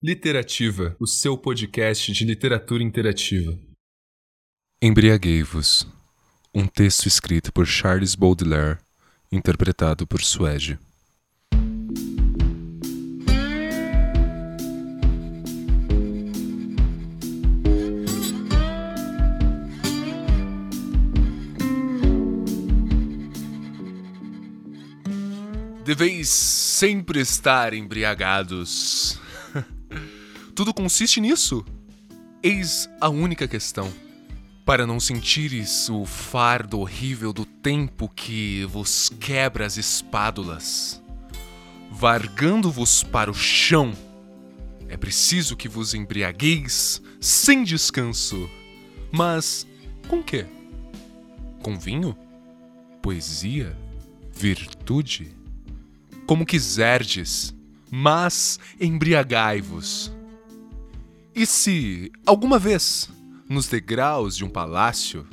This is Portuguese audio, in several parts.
Literativa, o seu podcast de literatura interativa. Embriaguei-vos. Um texto escrito por Charles Baudelaire, interpretado por Suede. Deveis sempre estar embriagados. Tudo consiste nisso. Eis a única questão. Para não sentires o fardo horrível do tempo que vos quebra as espádulas, vargando-vos para o chão, é preciso que vos embriagueis sem descanso. Mas com quê? Com vinho? Poesia? Virtude? Como quiserdes, mas embriagai-vos. E se, alguma vez, nos degraus de um palácio,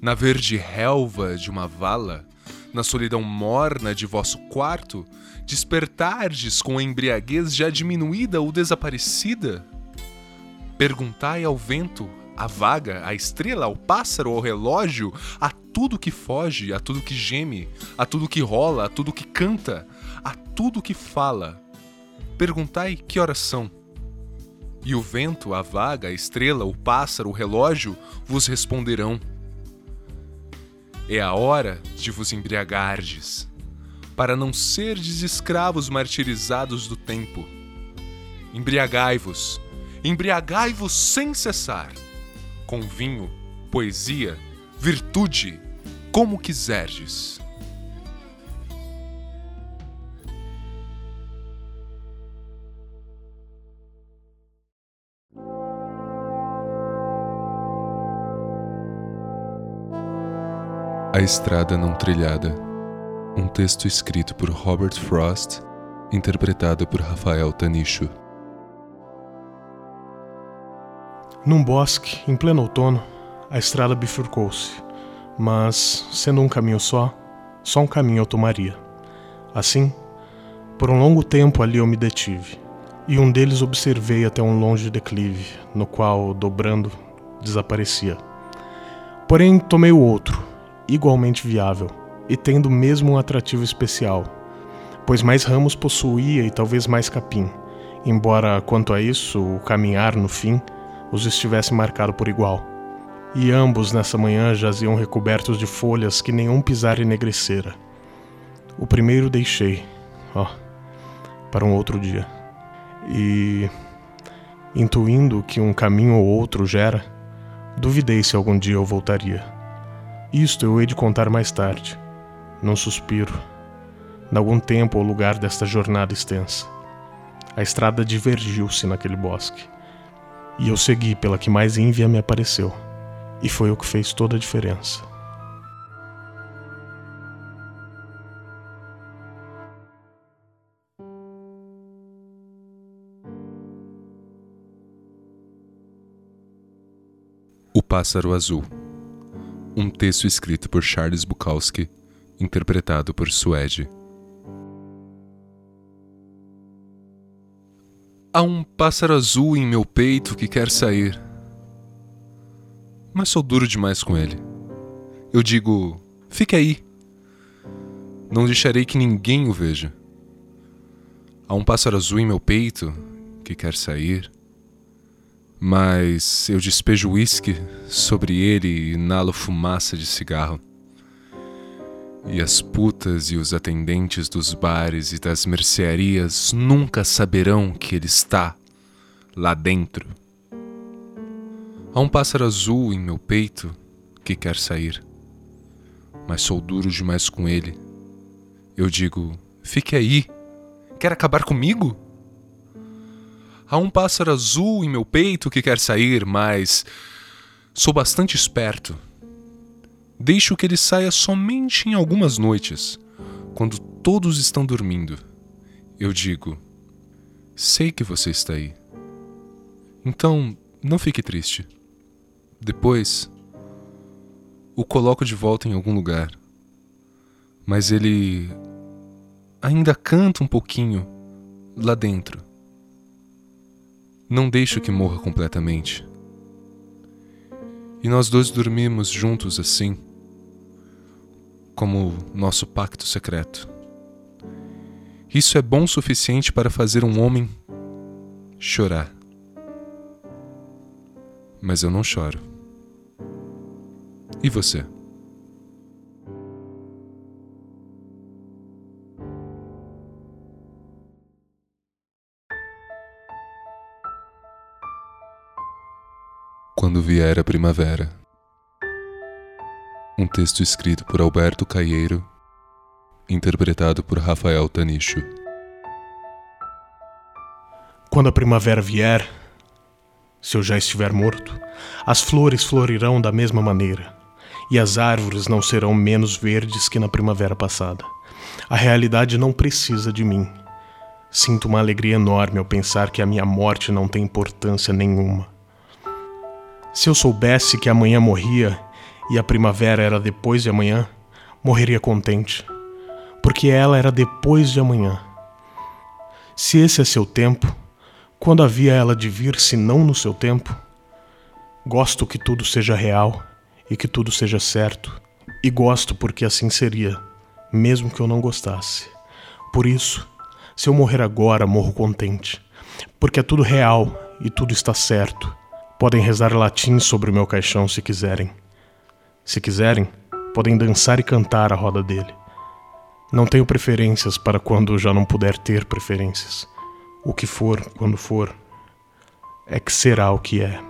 na verde relva de uma vala, na solidão morna de vosso quarto, despertardes com a embriaguez já diminuída ou desaparecida? Perguntai ao vento, à vaga, à estrela, ao pássaro, ao relógio, a tudo que foge, a tudo que geme, a tudo que rola, a tudo que canta, a tudo que fala. Perguntai que horas são e o vento, a vaga, a estrela, o pássaro, o relógio vos responderão. É a hora de vos embriagardes, para não serdes escravos martirizados do tempo. Embriagai-vos, embriagai-vos sem cessar, com vinho, poesia, virtude, como quiserdes. A Estrada Não Trilhada. Um texto escrito por Robert Frost, interpretado por Rafael Tanicho. Num bosque, em pleno outono, a estrada bifurcou-se, mas, sendo um caminho só, só um caminho eu tomaria. Assim, por um longo tempo ali eu me detive, e um deles observei até um longe declive, no qual, dobrando, desaparecia. Porém, tomei o outro, igualmente viável e tendo mesmo um atrativo especial, pois mais ramos possuía e talvez mais capim, embora quanto a isso o caminhar no fim os estivesse marcado por igual. E ambos nessa manhã jaziam recobertos de folhas que nenhum pisar enegrecera. O primeiro deixei, ó, para um outro dia. E, intuindo que um caminho ou outro gera, duvidei se algum dia eu voltaria. Isto eu hei de contar mais tarde, num suspiro, em algum tempo ou lugar desta jornada extensa. A estrada divergiu-se naquele bosque, e eu segui pela que mais ínvia me apareceu, e foi o que fez toda a diferença. O Pássaro Azul um texto escrito por Charles Bukowski, interpretado por Suede. Há um pássaro azul em meu peito que quer sair. Mas sou duro demais com ele. Eu digo: fique aí. Não deixarei que ninguém o veja. Há um pássaro azul em meu peito que quer sair mas eu despejo uísque sobre ele e inalo fumaça de cigarro. E as putas e os atendentes dos bares e das mercearias nunca saberão que ele está lá dentro. Há um pássaro azul em meu peito que quer sair, mas sou duro demais com ele. Eu digo: fique aí, quer acabar comigo? Há um pássaro azul em meu peito que quer sair, mas sou bastante esperto. Deixo que ele saia somente em algumas noites, quando todos estão dormindo. Eu digo: Sei que você está aí. Então, não fique triste. Depois, o coloco de volta em algum lugar. Mas ele ainda canta um pouquinho lá dentro. Não deixo que morra completamente. E nós dois dormimos juntos assim, como nosso pacto secreto. Isso é bom o suficiente para fazer um homem chorar. Mas eu não choro. E você? Vier a primavera. Um texto escrito por Alberto Caieiro interpretado por Rafael Tanicho. Quando a primavera vier, se eu já estiver morto, as flores florirão da mesma maneira, e as árvores não serão menos verdes que na primavera passada. A realidade não precisa de mim. Sinto uma alegria enorme ao pensar que a minha morte não tem importância nenhuma. Se eu soubesse que amanhã morria e a primavera era depois de amanhã, morreria contente porque ela era depois de amanhã. Se esse é seu tempo, quando havia ela de vir se não no seu tempo? Gosto que tudo seja real e que tudo seja certo, e gosto porque assim seria, mesmo que eu não gostasse. Por isso, se eu morrer agora, morro contente, porque é tudo real e tudo está certo. Podem rezar latim sobre o meu caixão se quiserem. Se quiserem, podem dançar e cantar à roda dele. Não tenho preferências para quando já não puder ter preferências. O que for, quando for, é que será o que é.